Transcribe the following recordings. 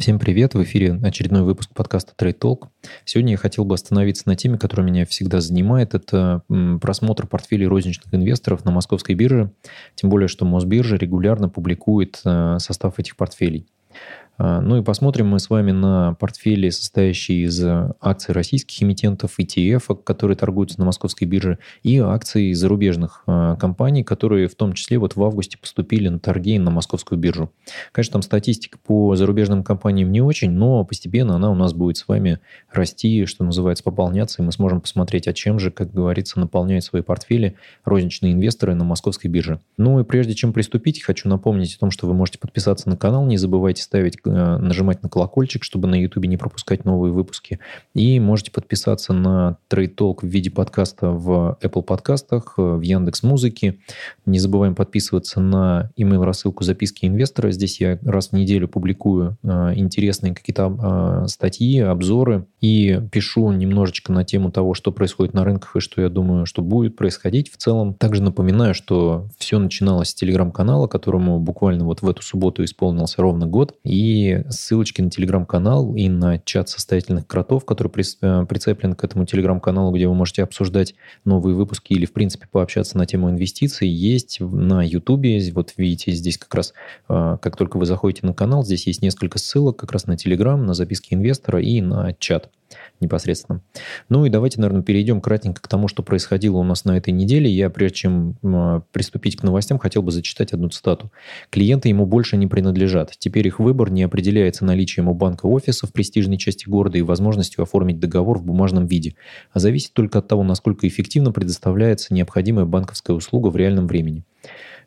Всем привет! В эфире очередной выпуск подкаста Trade Talk. Сегодня я хотел бы остановиться на теме, которая меня всегда занимает. Это просмотр портфелей розничных инвесторов на московской бирже. Тем более, что Мосбиржа регулярно публикует э, состав этих портфелей. А, ну и посмотрим мы с вами на портфели, состоящие из акций российских эмитентов, ETF, которые торгуются на московской бирже, и акций зарубежных а, компаний, которые в том числе вот в августе поступили на торги на московскую биржу. Конечно, там статистика по зарубежным компаниям не очень, но постепенно она у нас будет с вами расти, что называется, пополняться, и мы сможем посмотреть, а чем же, как говорится, наполняют свои портфели розничные инвесторы на московской бирже. Ну и прежде чем приступить, хочу напомнить о том, что вы можете подписаться на канал, не забывайте ставить нажимать на колокольчик, чтобы на YouTube не пропускать новые выпуски. И можете подписаться на Trade Talk в виде подкаста в Apple подкастах, э, в Яндекс Музыке. Не забываем подписываться на email рассылку записки инвестора. Здесь я раз в неделю публикую э, интересные какие-то статьи, обзоры и пишу немножечко на тему того, что происходит на рынках и что я думаю, что будет происходить в целом. Также напоминаю, что все начиналось с телеграм-канала, которому буквально вот в эту субботу исполнился ровно год. И ссылочки на телеграм-канал и на чат состоятельных кротов, который э, прицеплен к этому телеграм-каналу, где вы можете обсуждать новые выпуски или, в принципе, пообщаться на тему инвестиций, есть на ютубе. Вот видите, здесь как раз, э, как только вы заходите на канал, здесь есть несколько ссылок как раз на телеграм, на записки инвестора и на чат непосредственно. Ну и давайте, наверное, перейдем кратенько к тому, что происходило у нас на этой неделе. Я, прежде чем приступить к новостям, хотел бы зачитать одну цитату. «Клиенты ему больше не принадлежат. Теперь их выбор не определяется наличием у банка офиса в престижной части города и возможностью оформить договор в бумажном виде, а зависит только от того, насколько эффективно предоставляется необходимая банковская услуга в реальном времени».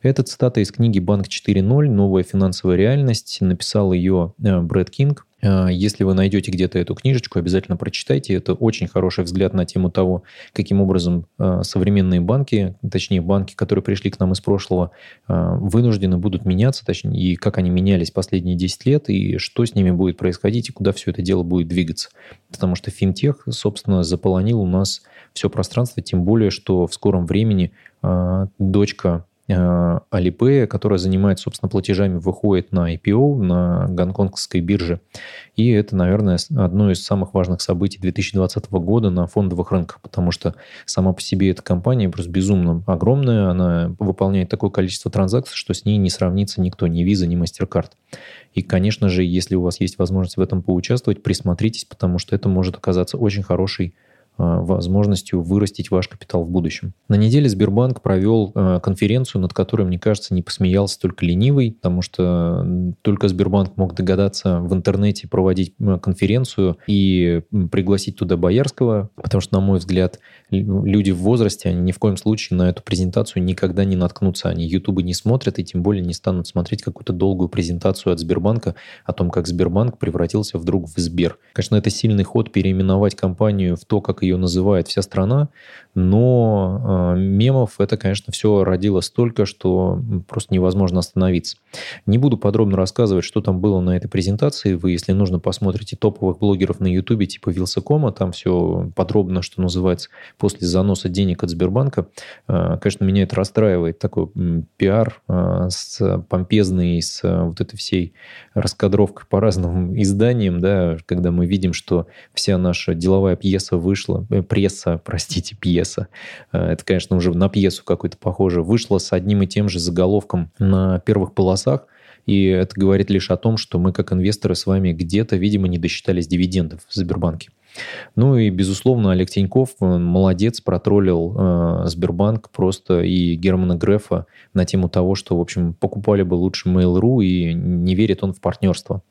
Это цитата из книги «Банк 4.0. Новая финансовая реальность». Написал ее э, Брэд Кинг. Э, если вы найдете где-то эту книжечку, обязательно прочитайте. Это очень хороший взгляд на тему того, каким образом э, современные банки, точнее банки, которые пришли к нам из прошлого, вынуждены будут меняться, точнее, и как они менялись последние 10 лет, и что с ними будет происходить, и куда все это дело будет двигаться. Потому что финтех, собственно, заполонил у нас все пространство, тем более, что в скором времени дочка Alipay, которая занимается, собственно, платежами, выходит на IPO, на гонконгской бирже. И это, наверное, одно из самых важных событий 2020 года на фондовых рынках, потому что сама по себе эта компания просто безумно огромная, она выполняет такое количество транзакций, что с ней не сравнится никто, ни Visa, ни MasterCard. И, конечно же, если у вас есть возможность в этом поучаствовать, присмотритесь, потому что это может оказаться очень хорошей Э, возможностью вырастить ваш капитал в будущем. На неделе Сбербанк провел э, конференцию, над которой, мне кажется, не посмеялся только ленивый, потому что только Сбербанк мог догадаться в интернете проводить конференцию и пригласить туда Боярского, потому что, на мой взгляд, люди в возрасте, они ни в коем случае на эту презентацию никогда не наткнутся. Они Ютубы не смотрят и тем более не станут смотреть какую-то долгую презентацию от Сбербанка о том, как Сбербанк превратился вдруг в Сбер. Конечно, это сильный ход переименовать компанию в то, как ее называет вся страна, но э, мемов это, конечно, все родило столько, что просто невозможно остановиться. Не буду подробно рассказывать, что там было на этой презентации. Вы, если нужно, посмотрите топовых блогеров на Ютубе типа Вилсакома, там все подробно, что называется, после заноса денег от Сбербанка. Э, конечно, меня это расстраивает, такой пиар э, с помпезный, с вот этой всей раскадровкой по разным изданиям, да, когда мы видим, что вся наша деловая пьеса вышла вышла, э, пресса, простите, пьеса, э, это, конечно, уже на пьесу какую-то похоже, вышла с одним и тем же заголовком на первых полосах, и это говорит лишь о том, что мы, как инвесторы, с вами где-то, видимо, не досчитались дивидендов в Сбербанке. Ну и, безусловно, Олег Тиньков молодец, протроллил э, Сбербанк просто и Германа Грефа на тему того, что, в общем, покупали бы лучше Mail.ru и не верит он в партнерство.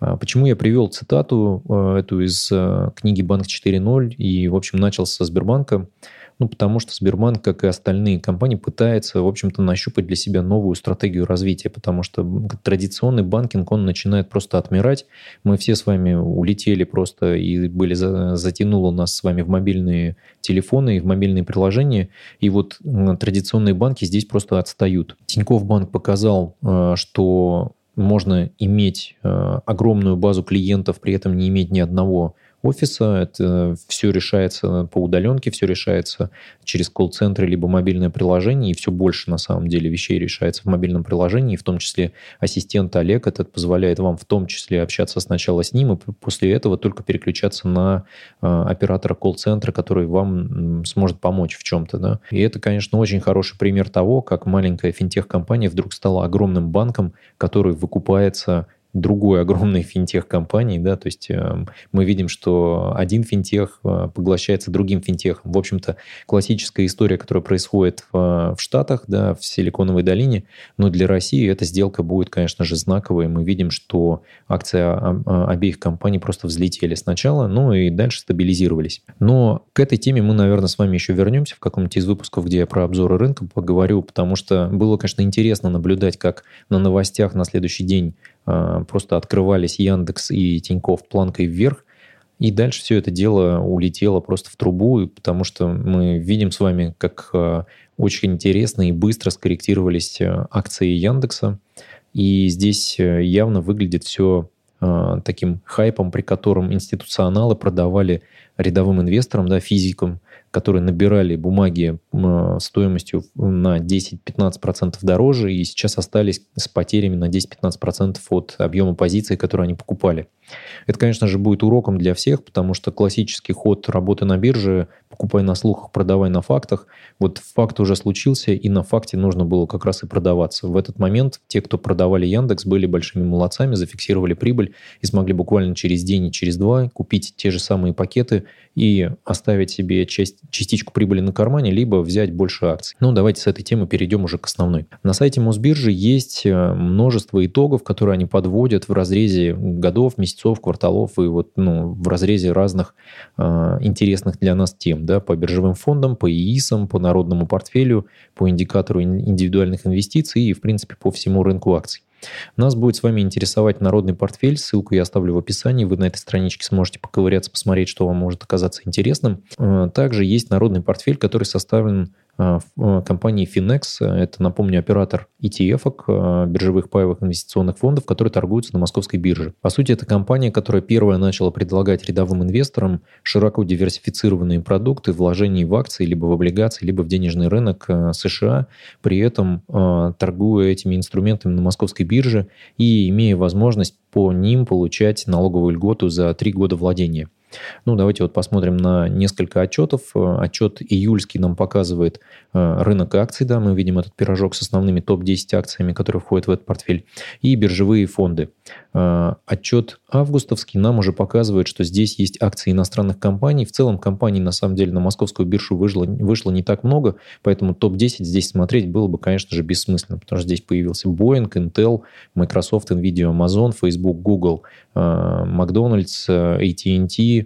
А, почему я привел цитату а, эту из а, книги «Банк 4.0» и, в общем, начал со Сбербанка? Ну, потому что Сбербанк, как и остальные компании, пытается, в общем-то, нащупать для себя новую стратегию развития, потому что традиционный банкинг, он начинает просто отмирать. Мы все с вами улетели просто и были затянуло нас с вами в мобильные телефоны и в мобильные приложения, и вот традиционные банки здесь просто отстают. Тинькофф банк показал, что можно иметь э, огромную базу клиентов, при этом не иметь ни одного офиса. Это все решается по удаленке, все решается через колл-центры либо мобильное приложение, и все больше на самом деле вещей решается в мобильном приложении, в том числе ассистент Олег. Это позволяет вам в том числе общаться сначала с ним, и после этого только переключаться на э, оператора колл-центра, который вам сможет помочь в чем-то. Да? И это, конечно, очень хороший пример того, как маленькая финтех-компания вдруг стала огромным банком, который выкупается другой огромной финтех-компании, да, то есть э, мы видим, что один финтех э, поглощается другим финтехом. В общем-то, классическая история, которая происходит в, в Штатах, да, в Силиконовой долине, но для России эта сделка будет, конечно же, знаковой. Мы видим, что акции обеих компаний просто взлетели сначала, ну и дальше стабилизировались. Но к этой теме мы, наверное, с вами еще вернемся в каком-нибудь из выпусков, где я про обзоры рынка поговорю, потому что было, конечно, интересно наблюдать, как на новостях на следующий день просто открывались Яндекс и Тиньков планкой вверх, и дальше все это дело улетело просто в трубу, потому что мы видим с вами, как а, очень интересно и быстро скорректировались а, акции Яндекса. И здесь явно выглядит все таким хайпом, при котором институционалы продавали рядовым инвесторам, да, физикам, которые набирали бумаги стоимостью на 10-15% дороже и сейчас остались с потерями на 10-15% от объема позиций, которые они покупали. Это, конечно же, будет уроком для всех, потому что классический ход работы на бирже «покупай на слухах, продавай на фактах». Вот факт уже случился, и на факте нужно было как раз и продаваться. В этот момент те, кто продавали Яндекс, были большими молодцами, зафиксировали прибыль и смогли буквально через день и через два купить те же самые пакеты и оставить себе часть, частичку прибыли на кармане, либо взять больше акций. Ну, давайте с этой темы перейдем уже к основной. На сайте Мосбиржи есть э, множество итогов, которые они подводят в разрезе годов, месяцев, кварталов и вот ну, в разрезе разных э, интересных для нас тем, да, по биржевым фондам, по ИИСам, по народному портфелю, по индикатору индивидуальных инвестиций и, в принципе, по всему рынку акций. Нас будет с вами интересовать народный портфель. Ссылку я оставлю в описании. Вы на этой страничке сможете поковыряться, посмотреть, что вам может оказаться интересным. Э, также есть народный портфель, который составлен компании Finex. Это, напомню, оператор ETF, а, биржевых паевых инвестиционных фондов, которые торгуются на московской бирже. По сути, это компания, которая первая начала предлагать рядовым инвесторам широко диверсифицированные продукты, вложений в акции, либо в облигации, либо в денежный рынок США, при этом торгуя этими инструментами на московской бирже и имея возможность по ним получать налоговую льготу за три года владения. Ну, давайте вот посмотрим на несколько отчетов. Э, отчет июльский нам показывает э, рынок акций, да, мы видим этот пирожок с основными топ-10 акциями, которые входят в этот портфель, и биржевые фонды. Э, отчет августовский нам уже показывает, что здесь есть акции иностранных компаний. В целом компаний, на самом деле, на московскую биржу вышло, вышло не так много, поэтому топ-10 здесь смотреть было бы, конечно же, бессмысленно, потому что здесь появился Boeing, Intel, Microsoft, Nvidia, Amazon, Facebook, Google, Макдональдс, AT&T,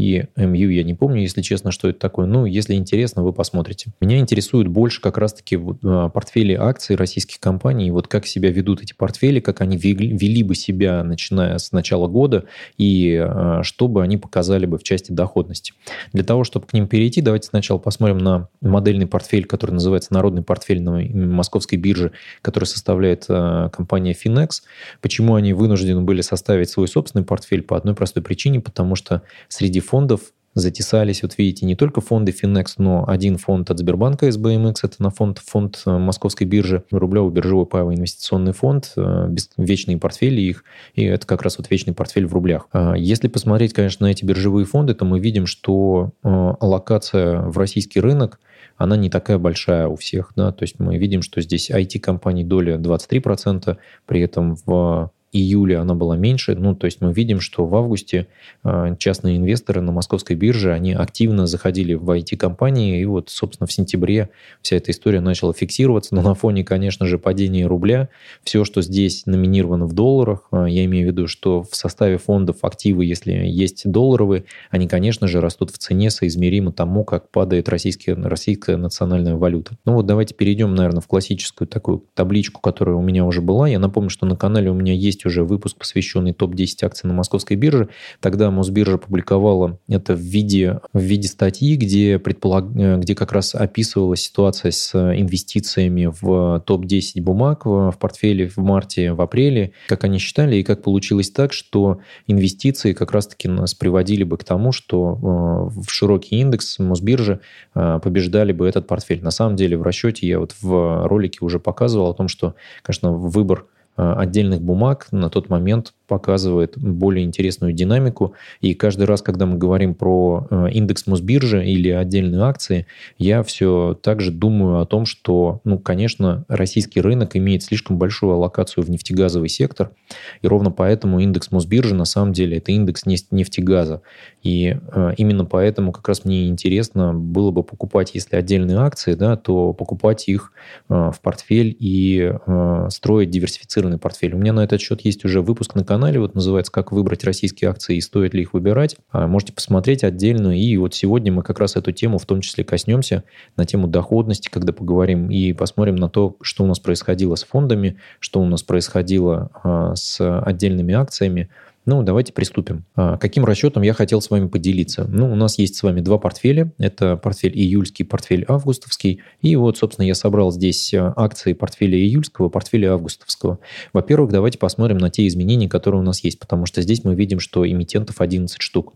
и МЮ я не помню, если честно, что это такое. Ну, если интересно, вы посмотрите. Меня интересует больше как раз-таки а, портфели акций российских компаний, вот как себя ведут эти портфели, как они вели, вели бы себя, начиная с начала года, и а, что бы они показали бы в части доходности. Для того, чтобы к ним перейти, давайте сначала посмотрим на модельный портфель, который называется Народный портфель на московской бирже, который составляет а, компания Finex. Почему они вынуждены были составить свой собственный портфель? По одной простой причине, потому что среди фондов затесались, вот видите, не только фонды Finex, но один фонд от Сбербанка SBMX, это на фонд, фонд э, Московской биржи, рублевый биржевой паевый инвестиционный фонд, э, вечные портфели их, и это как раз вот вечный портфель в рублях. А если посмотреть, конечно, на эти биржевые фонды, то мы видим, что э, аллокация в российский рынок она не такая большая у всех, да, то есть мы видим, что здесь IT-компаний доля 23%, при этом в июле она была меньше. Ну, то есть мы видим, что в августе а, частные инвесторы на московской бирже, они активно заходили в IT-компании, и вот, собственно, в сентябре вся эта история начала фиксироваться. Но на фоне, конечно же, падения рубля, все, что здесь номинировано в долларах, а, я имею в виду, что в составе фондов активы, если есть долларовые, они, конечно же, растут в цене соизмеримо тому, как падает российская, российская национальная валюта. Ну вот давайте перейдем, наверное, в классическую такую табличку, которая у меня уже была. Я напомню, что на канале у меня есть есть уже выпуск, посвященный топ-10 акций на московской бирже. Тогда Мосбиржа публиковала это в виде, в виде статьи, где, предполаг... где как раз описывалась ситуация с инвестициями в топ-10 бумаг в портфеле в марте, в апреле, как они считали, и как получилось так, что инвестиции как раз-таки нас приводили бы к тому, что в широкий индекс Мосбиржи побеждали бы этот портфель. На самом деле в расчете я вот в ролике уже показывал о том, что, конечно, выбор Э, отдельных бумаг на тот момент показывает более интересную динамику. И каждый раз, когда мы говорим про э, индекс Мосбиржи или отдельные акции, я все так же думаю о том, что, ну, конечно, российский рынок имеет слишком большую аллокацию в нефтегазовый сектор, и ровно поэтому индекс Мосбиржи на самом деле это индекс нефтегаза. И э, именно поэтому как раз мне интересно было бы покупать, если отдельные акции, да, то покупать их в портфель и строить диверсифицированный портфель. У меня на этот счет есть уже выпуск на канале, вот называется «Как выбрать российские акции и стоит ли их выбирать». А, можете посмотреть отдельно. И вот сегодня мы как раз эту тему в том числе коснемся, на тему доходности, когда поговорим, и посмотрим на то, что у нас происходило с фондами, что у нас происходило а, с отдельными акциями, ну, давайте приступим. А, каким расчетом я хотел с вами поделиться? Ну, у нас есть с вами два портфеля. Это портфель июльский, портфель августовский. И вот, собственно, я собрал здесь а, акции портфеля июльского, портфеля августовского. Во-первых, давайте посмотрим на те изменения, которые у нас есть, потому что здесь мы видим, что эмитентов 11 штук.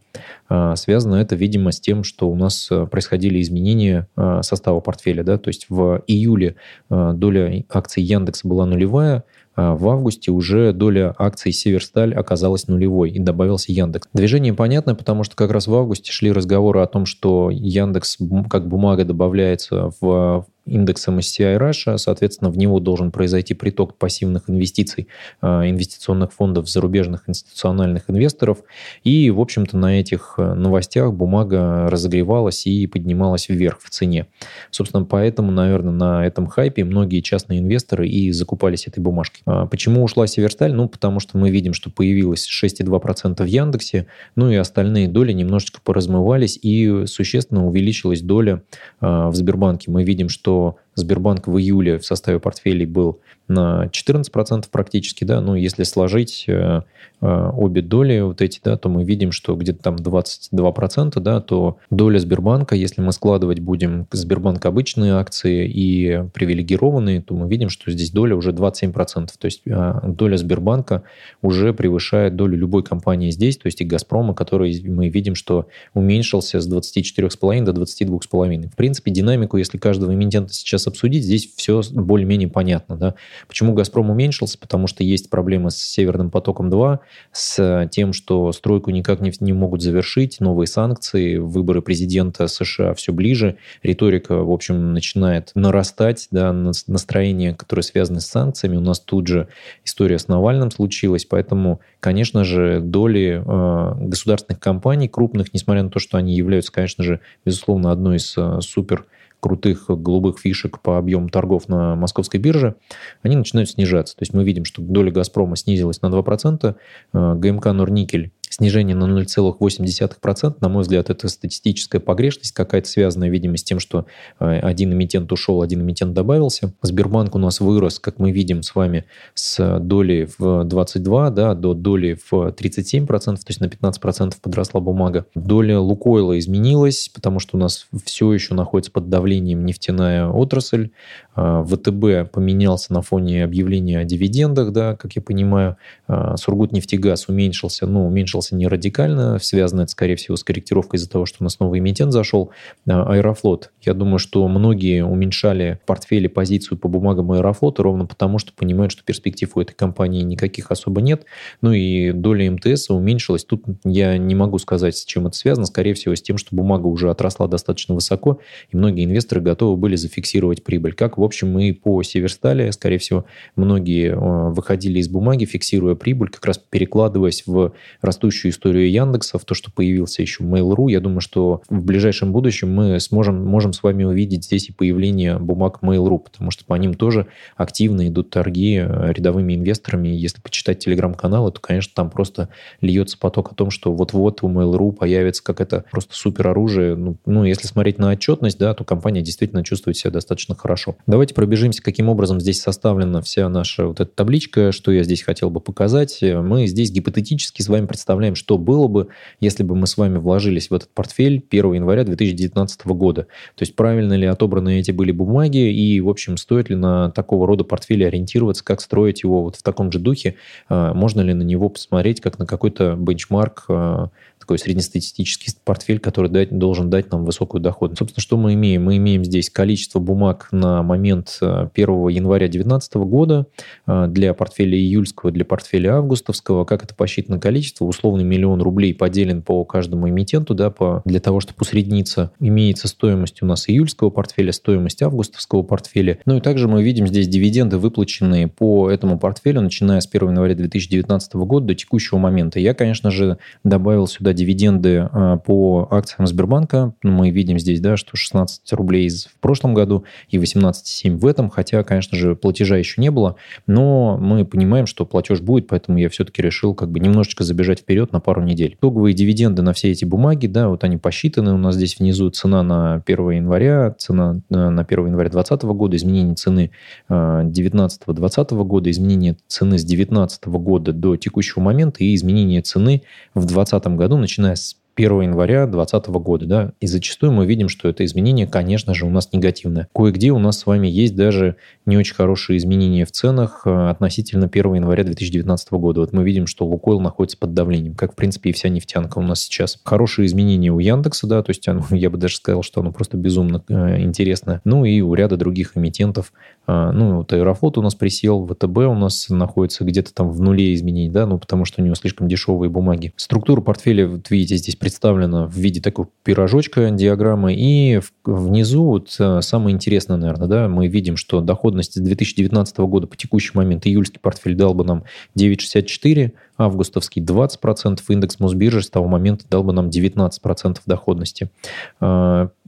А, связано это, видимо, с тем, что у нас происходили изменения состава портфеля. Да? То есть в июле доля акций Яндекса была нулевая, в августе уже доля акций Северсталь оказалась нулевой и добавился Яндекс. Движение понятно, потому что как раз в августе шли разговоры о том, что Яндекс как бумага добавляется в индекс MSCI Russia, соответственно, в него должен произойти приток пассивных инвестиций, а, инвестиционных фондов зарубежных институциональных инвесторов. И, в общем-то, на этих э, новостях бумага разогревалась и поднималась вверх в цене. Собственно, поэтому, наверное, на этом хайпе многие частные инвесторы и закупались этой бумажкой. А почему ушла Северсталь? Ну, потому что мы видим, что появилось 6,2% в Яндексе, ну и остальные доли немножечко поразмывались, и существенно увеличилась доля а, в Сбербанке. Мы видим, что что Сбербанк в июле в составе портфелей был на 14% практически, да, ну, если сложить э, э, обе доли вот эти, да, то мы видим, что где-то там 22%, да, то доля Сбербанка, если мы складывать будем Сбербанк обычные акции и привилегированные, то мы видим, что здесь доля уже 27%, то есть э, доля Сбербанка уже превышает долю любой компании здесь, то есть и Газпрома, который мы видим, что уменьшился с 24,5 до 22,5. В принципе, динамику, если каждого эмитента сейчас обсудить, здесь все более-менее понятно, да, Почему «Газпром» уменьшился? Потому что есть проблемы с «Северным потоком-2», с тем, что стройку никак не, не могут завершить, новые санкции, выборы президента США все ближе, риторика, в общем, начинает нарастать, да, настроение, которое связано с санкциями. У нас тут же история с Навальным случилась, поэтому, конечно же, доли э, государственных компаний крупных, несмотря на то, что они являются, конечно же, безусловно, одной из э, супер крутых голубых фишек по объему торгов на московской бирже, они начинают снижаться. То есть мы видим, что доля «Газпрома» снизилась на 2%, э, ГМК «Норникель» снижение на 0,8%. На мой взгляд, это статистическая погрешность какая-то связанная, видимо, с тем, что э, один эмитент ушел, один эмитент добавился. Сбербанк у нас вырос, как мы видим с вами, с доли в 22 да, до доли в 37%, то есть на 15% подросла бумага. Доля Лукойла изменилась, потому что у нас все еще находится под давлением нефтяная отрасль. А, ВТБ поменялся на фоне объявления о дивидендах, да, как я понимаю. А, Сургутнефтегаз уменьшился, ну, уменьшился не радикально, связано это, скорее всего, с корректировкой из-за того, что у нас новый эмитент зашел, а, Аэрофлот. Я думаю, что многие уменьшали в портфеле позицию по бумагам Аэрофлота ровно потому, что понимают, что перспектив у этой компании никаких особо нет. Ну и доля МТС уменьшилась. Тут я не могу сказать, с чем это связано. Скорее всего, с тем, что бумага уже отросла достаточно высоко, и многие инвесторы готовы были зафиксировать прибыль. Как, в общем, мы по Северстале, скорее всего, многие а, выходили из бумаги, фиксируя прибыль, как раз перекладываясь в растущую историю Яндекса, в то, что появился еще Mail.ru, я думаю, что в ближайшем будущем мы сможем, можем с вами увидеть здесь и появление бумаг Mail.ru, потому что по ним тоже активно идут торги э, рядовыми инвесторами. Если почитать телеграм-каналы, то, конечно, там просто льется поток о том, что вот-вот у Mail.ru появится как это просто супер оружие. Ну, ну, если смотреть на отчетность, да, то компания действительно чувствует себя достаточно хорошо. Давайте пробежимся, каким образом здесь составлена вся наша вот эта табличка, что я здесь хотел бы показать. Мы здесь гипотетически с вами представляем, что было бы, если бы мы с вами вложились в этот портфель 1 января 2019 года. То есть правильно ли отобраны эти были бумаги и, в общем, стоит ли на такого рода портфеле ориентироваться, как строить его вот в таком же духе, а, можно ли на него посмотреть как на какой-то бенчмарк а, такой среднестатистический портфель, который дать, должен дать нам высокую доходность. Собственно, что мы имеем? Мы имеем здесь количество бумаг на момент 1 э, января 2019 года э, для портфеля июльского, для портфеля августовского. Как это посчитано количество? Условный миллион рублей поделен по каждому эмитенту, да, по, для того, чтобы усредниться. Имеется стоимость у нас июльского портфеля, стоимость августовского портфеля. Ну и также мы видим здесь дивиденды, выплаченные по этому портфелю, начиная с 1 января 2019 года до текущего момента. Я, конечно же, добавил сюда дивиденды а, по акциям Сбербанка. Мы видим здесь, да, что 16 рублей в прошлом году и 18,7 в этом, хотя, конечно же, платежа еще не было, но мы понимаем, что платеж будет, поэтому я все-таки решил как бы немножечко забежать вперед на пару недель. Итоговые дивиденды на все эти бумаги, да, вот они посчитаны, у нас здесь внизу цена на 1 января, цена э, на 1 января 2020 года, изменение цены 19-20 э, года, изменение цены с 2019 года до текущего момента и изменение цены в 2020 году начиная с 1 января 2020 года, да, и зачастую мы видим, что это изменение, конечно же, у нас негативное. Кое-где у нас с вами есть даже не очень хорошие изменения в ценах э, относительно 1 января 2019 года. Вот мы видим, что Лукойл находится под давлением, как, в принципе, и вся нефтянка у нас сейчас. Хорошие изменения у Яндекса, да, то есть оно, я бы даже сказал, что оно просто безумно э, интересно. Ну и у ряда других эмитентов. Э, ну, вот Аэрофлот у нас присел, ВТБ у нас находится где-то там в нуле изменений, да, ну потому что у него слишком дешевые бумаги. Структура портфеля, вот видите, здесь представлена в виде такого пирожочка диаграммы. И внизу вот э, самое интересное, наверное, да, мы видим, что доходность с 2019 года по текущий момент июльский портфель дал бы нам 9,64, августовский 20%, индекс Мосбиржи с того момента дал бы нам 19% доходности.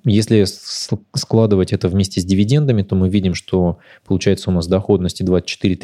Если складывать это вместе с дивидендами, то мы видим, что получается у нас доходности 24,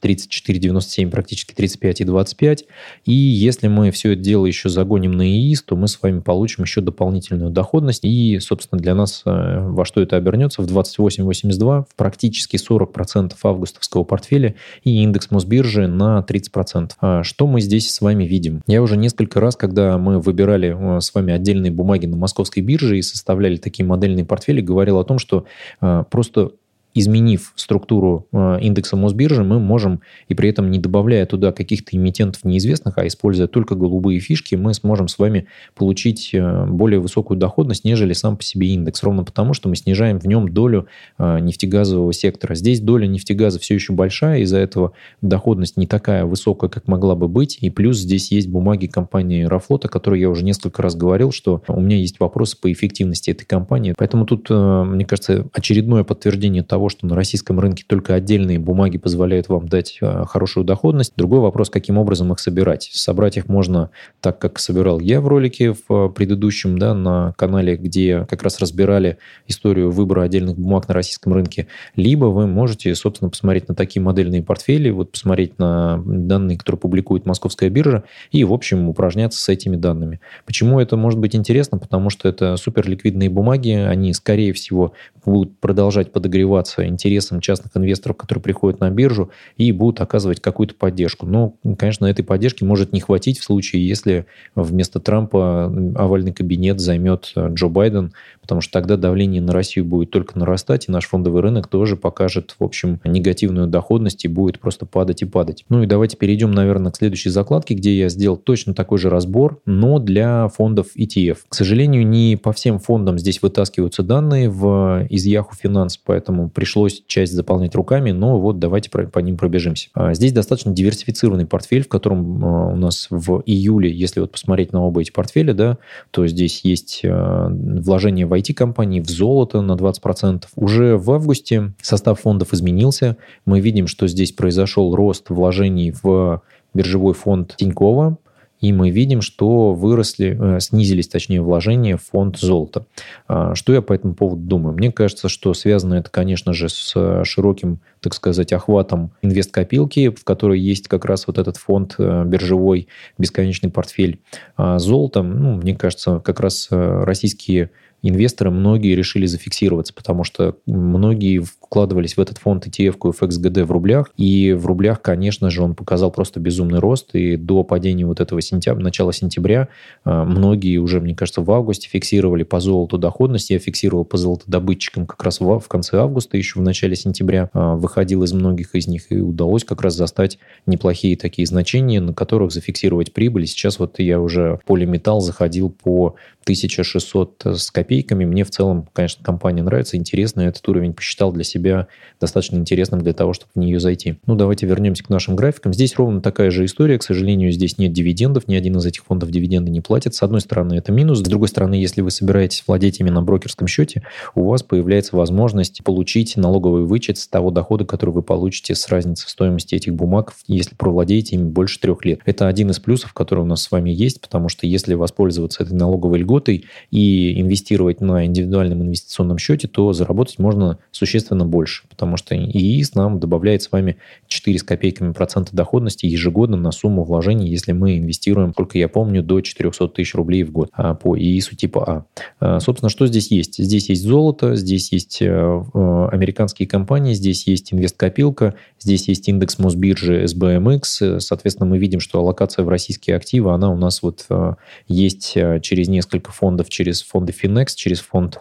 34, 97, практически 35 и 25. И если мы все это дело еще загоним на ИИС, то мы с вами получим еще дополнительную доходность. И, собственно, для нас э, во что это обернется? В 28,82, в практически 40% августовского портфеля и индекс Мосбиржи на 30%. А что мы здесь с вами видим? Я уже несколько раз, когда мы выбирали э, с вами отдельные бумаги на московской бирже и составляли такие модельные портфели, говорил о том, что э, просто изменив структуру э, индекса Мосбиржи, мы можем, и при этом не добавляя туда каких-то эмитентов неизвестных, а используя только голубые фишки, мы сможем с вами получить э, более высокую доходность, нежели сам по себе индекс. Ровно потому, что мы снижаем в нем долю э, нефтегазового сектора. Здесь доля нефтегаза все еще большая, из-за этого доходность не такая высокая, как могла бы быть. И плюс здесь есть бумаги компании Аэрофлота, о которой я уже несколько раз говорил, что у меня есть вопросы по эффективности этой компании. Поэтому тут, мне кажется, очередное подтверждение того, того, что на российском рынке только отдельные бумаги позволяют вам дать э, хорошую доходность. Другой вопрос, каким образом их собирать. Собрать их можно так, как собирал я в ролике в э, предыдущем, да, на канале, где как раз разбирали историю выбора отдельных бумаг на российском рынке. Либо вы можете, собственно, посмотреть на такие модельные портфели, вот посмотреть на данные, которые публикует Московская биржа, и, в общем, упражняться с этими данными. Почему это может быть интересно? Потому что это суперликвидные бумаги, они, скорее всего, будут продолжать подогреваться заниматься интересом частных инвесторов, которые приходят на биржу и будут оказывать какую-то поддержку. Но, конечно, этой поддержки может не хватить в случае, если вместо Трампа овальный кабинет займет э, Джо Байден, потому что тогда давление на Россию будет только нарастать, и наш фондовый рынок тоже покажет, в общем, негативную доходность и будет просто падать и падать. Ну и давайте перейдем, наверное, к следующей закладке, где я сделал точно такой же разбор, но для фондов ETF. К сожалению, не по всем фондам здесь вытаскиваются данные в, из Yahoo Finance, поэтому пришлось часть заполнять руками, но вот давайте по ним пробежимся. А, здесь достаточно диверсифицированный портфель, в котором а, у нас в июле, если вот посмотреть на оба эти портфеля, да, то здесь есть а, вложение в IT-компании, в золото на 20%. Уже в августе состав фондов изменился. Мы видим, что здесь произошел рост вложений в биржевой фонд Тинькова, и мы видим, что выросли, э, снизились, точнее, вложения в фонд золота. А, что я по этому поводу думаю? Мне кажется, что связано это, конечно же, с э, широким, так сказать, охватом инвесткопилки, в которой есть как раз вот этот фонд э, биржевой, бесконечный портфель. А золотом, ну, мне кажется, как раз российские инвесторы, многие решили зафиксироваться, потому что многие вкладывались в этот фонд ETF-ку FXGD в рублях, и в рублях, конечно же, он показал просто безумный рост, и до падения вот этого сентября, начала сентября а, многие уже, мне кажется, в августе фиксировали по золоту доходность, я фиксировал по золотодобытчикам как раз в, конце августа, еще в начале сентября, а, выходил из многих из них, и удалось как раз застать неплохие такие значения, на которых зафиксировать прибыль. Сейчас вот я уже в полиметалл заходил по 1600 с копейками. Мне в целом, конечно, компания нравится, интересно. Этот уровень посчитал для себя достаточно интересным для того, чтобы в нее зайти. Ну, давайте вернемся к нашим графикам. Здесь ровно такая же история. К сожалению, здесь нет дивидендов. Ни один из этих фондов дивиденды не платит. С одной стороны, это минус. С другой стороны, если вы собираетесь владеть ими на брокерском счете, у вас появляется возможность получить налоговый вычет с того дохода, который вы получите с разницы в стоимости этих бумаг, если провладеете ими больше трех лет. Это один из плюсов, который у нас с вами есть, потому что если воспользоваться этой налоговой льготой и инвестировать на индивидуальном инвестиционном счете, то заработать можно существенно больше, потому что ИИС нам добавляет с вами 4 с копейками процента доходности ежегодно на сумму вложений, если мы инвестируем, сколько я помню, до 400 тысяч рублей в год а, по ИИСу типа А. а. Собственно, что здесь есть? Здесь есть золото, здесь есть э, э, американские компании, здесь есть инвесткопилка, здесь есть индекс Мосбиржи SBMX. Соответственно, мы видим, что аллокация в российские активы, она у нас вот э, есть через несколько фондов, через фонды Finex, через фонд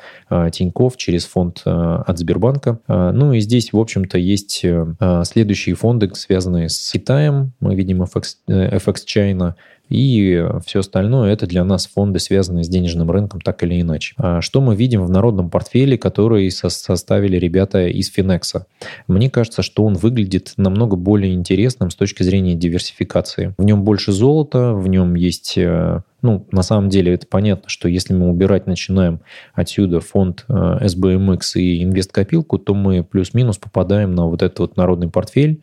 Тиньков, через фонд от Сбербанка. Ну и здесь, в общем-то, есть следующие фонды, связанные с Китаем. Мы видим FX, FX China, и все остальное это для нас фонды, связанные с денежным рынком, так или иначе. А что мы видим в народном портфеле, который со составили ребята из Финекса? Мне кажется, что он выглядит намного более интересным с точки зрения диверсификации. В нем больше золота, в нем есть э, ну, на самом деле это понятно, что если мы убирать начинаем отсюда фонд э, SBMX и инвесткопилку, то мы плюс-минус попадаем на вот этот вот народный портфель,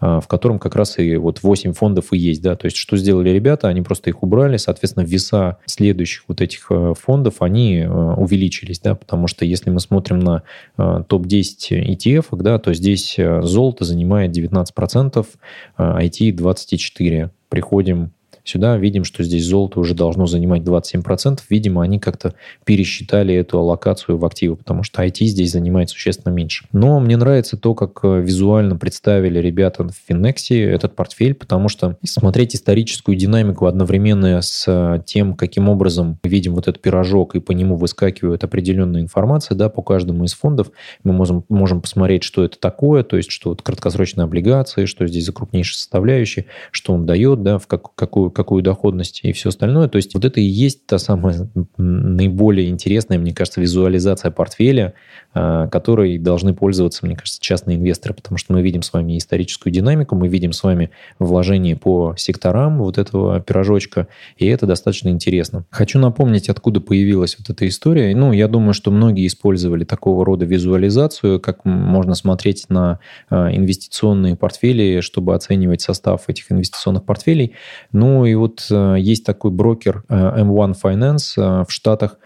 э, в котором как раз и вот 8 фондов и есть, да, то есть что сделали ребята, они просто их убрали, соответственно, веса следующих вот этих э, фондов, они увеличились, да, потому что если мы смотрим на топ-10 ETF, да, то здесь золото занимает 19%, IT 24%. Приходим Сюда видим, что здесь золото уже должно занимать 27%. Видимо, они как-то пересчитали эту аллокацию в активы, потому что IT здесь занимает существенно меньше. Но мне нравится то, как э, визуально представили ребята в Финексе этот портфель, потому что смотреть историческую динамику одновременно с э, тем, каким образом видим вот этот пирожок и по нему выскакивает определенная информация да, по каждому из фондов, мы можем, можем посмотреть, что это такое, то есть что вот краткосрочные облигации, что здесь за крупнейшие составляющие, что он дает, да, в как, какую какую доходность и все остальное. То есть вот это и есть та самая наиболее интересная, мне кажется, визуализация портфеля, а, которой должны пользоваться, мне кажется, частные инвесторы, потому что мы видим с вами историческую динамику, мы видим с вами вложение по секторам вот этого пирожочка, и это достаточно интересно. Хочу напомнить, откуда появилась вот эта история. Ну, я думаю, что многие использовали такого рода визуализацию, как можно смотреть на а, инвестиционные портфели, чтобы оценивать состав этих инвестиционных портфелей. Ну, и вот э, есть такой брокер э, M1 Finance э, в Штатах,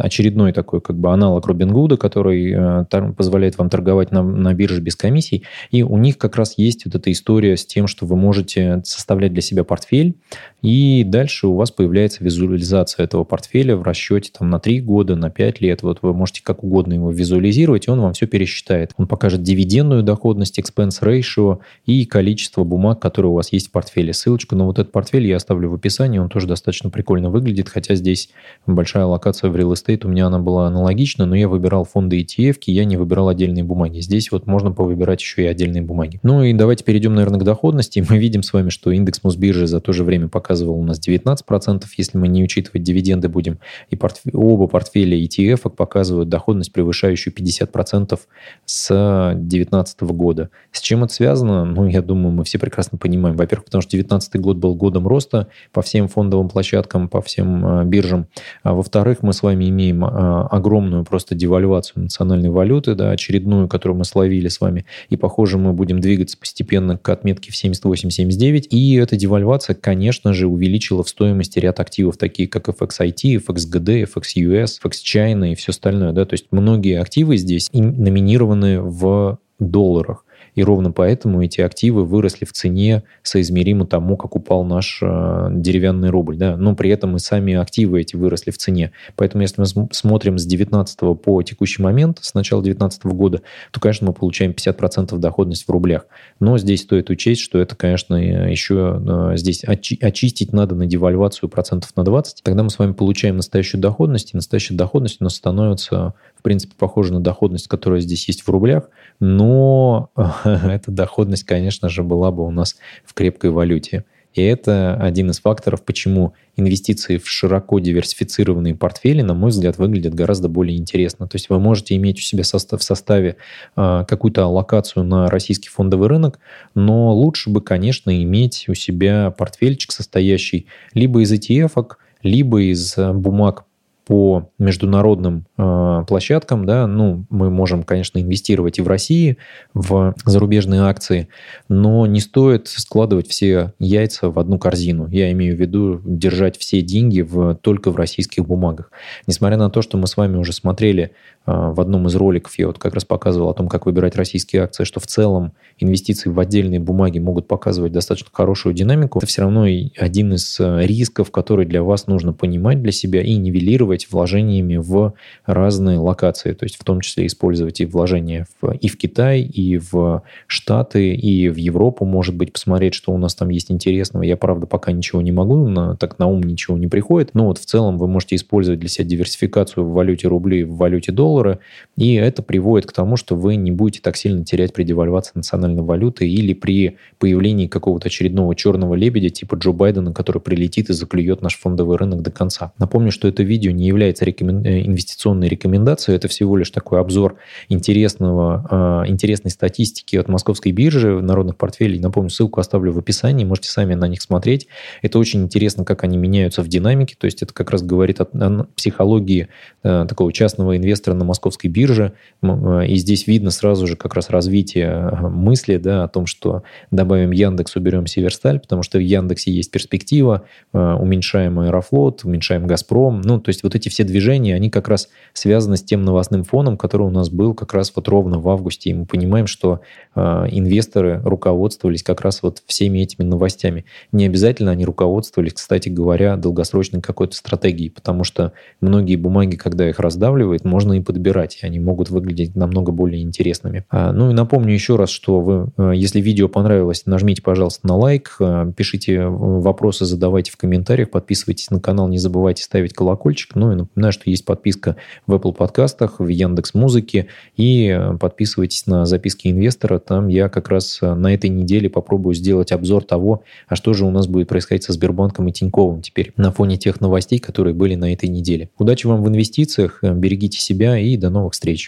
очередной такой как бы аналог Робингуда, который позволяет вам торговать на, на бирже без комиссий. И у них как раз есть вот эта история с тем, что вы можете составлять для себя портфель, и дальше у вас появляется визуализация этого портфеля в расчете там, на 3 года, на 5 лет. Вот вы можете как угодно его визуализировать, и он вам все пересчитает. Он покажет дивидендную доходность, expense ratio и количество бумаг, которые у вас есть в портфеле. Ссылочку на вот этот портфель я оставлю в описании, он тоже достаточно прикольно выглядит, хотя здесь большая локация в real estate, у меня она была аналогична, но я выбирал фонды ETF, я не выбирал отдельные бумаги. Здесь вот можно повыбирать еще и отдельные бумаги. Ну и давайте перейдем, наверное, к доходности. Мы видим с вами, что индекс Мосбиржи за то же время показывал у нас 19%, если мы не учитывать дивиденды будем. И портф... оба портфеля ETF показывают доходность, превышающую 50% с 2019 года. С чем это связано? Ну, я думаю, мы все прекрасно понимаем. Во-первых, потому что 2019 год был годом роста по всем фондовым площадкам, по всем а, биржам. А во-вторых, мы с вами имеем а, огромную просто девальвацию национальной валюты, да, очередную, которую мы словили с вами. И, похоже, мы будем двигаться постепенно к отметке в 78-79. И эта девальвация, конечно же, увеличила в стоимости ряд активов, такие как FXIT, FXGD, FXUS, FXChina и все остальное. Да? То есть многие активы здесь номинированы в долларах. И ровно поэтому эти активы выросли в цене соизмеримо тому, как упал наш э, деревянный рубль. Да? Но при этом и сами активы эти выросли в цене. Поэтому если мы смотрим с 19 по текущий момент, с начала 2019 года, то, конечно, мы получаем 50% доходность в рублях. Но здесь стоит учесть, что это, конечно, еще э, здесь очи очистить надо на девальвацию процентов на 20. Тогда мы с вами получаем настоящую доходность, и настоящая доходность у нас становится, принципе, похожа на доходность, которая здесь есть в рублях, но эта доходность, конечно же, была бы у нас в крепкой валюте. И это один из факторов, почему инвестиции в широко диверсифицированные портфели, на мой взгляд, выглядят гораздо более интересно. То есть вы можете иметь у себя в составе э, какую-то аллокацию на российский фондовый рынок, но лучше бы, конечно, иметь у себя портфельчик, состоящий либо из ETF, либо из бумаг по международным э, площадкам, да, ну, мы можем, конечно, инвестировать и в России, в зарубежные акции, но не стоит складывать все яйца в одну корзину. Я имею в виду держать все деньги в, только в российских бумагах. Несмотря на то, что мы с вами уже смотрели э, в одном из роликов, я вот как раз показывал о том, как выбирать российские акции, что в целом инвестиции в отдельные бумаги могут показывать достаточно хорошую динамику. Это все равно один из э, рисков, который для вас нужно понимать для себя и нивелировать инвестировать вложениями в разные локации, то есть в том числе использовать и вложения в, и в Китай, и в Штаты, и в Европу, может быть, посмотреть, что у нас там есть интересного. Я, правда, пока ничего не могу, на, так на ум ничего не приходит, но вот в целом вы можете использовать для себя диверсификацию в валюте рубли, в валюте доллара, и это приводит к тому, что вы не будете так сильно терять при девальвации национальной валюты или при появлении какого-то очередного черного лебедя типа Джо Байдена, который прилетит и заклюет наш фондовый рынок до конца. Напомню, что это видео не не является рекомен... Э, инвестиционной рекомендацией, это всего лишь такой обзор интересного, э, интересной статистики от московской биржи народных портфелей. Напомню, ссылку оставлю в описании, можете сами на них смотреть. Это очень интересно, как они меняются в динамике, то есть это как раз говорит о, о психологии э, такого частного инвестора на московской бирже, и здесь видно сразу же как раз развитие мысли да, о том, что добавим Яндекс, уберем Северсталь, потому что в Яндексе есть перспектива, уменьшаем Аэрофлот, уменьшаем Газпром, ну, то есть вот эти все движения, они как раз связаны с тем новостным фоном, который у нас был как раз вот ровно в августе. И мы понимаем, что э, инвесторы руководствовались как раз вот всеми этими новостями. Не обязательно они руководствовались, кстати говоря, долгосрочной какой-то стратегией, потому что многие бумаги, когда их раздавливает, можно и подбирать, и они могут выглядеть намного более интересными. А, ну и напомню еще раз, что вы, э, если видео понравилось, нажмите, пожалуйста, на лайк, э, пишите вопросы, задавайте в комментариях, подписывайтесь на канал, не забывайте ставить колокольчик. И напоминаю, что есть подписка в Apple подкастах, в Яндекс Музыке. И э, подписывайтесь на записки инвестора. Там я как раз э, на этой неделе попробую сделать обзор того, а что же у нас будет происходить со Сбербанком и Тиньковым теперь на фоне тех новостей, которые были на этой неделе. Удачи вам в инвестициях, э, берегите себя и до новых встреч.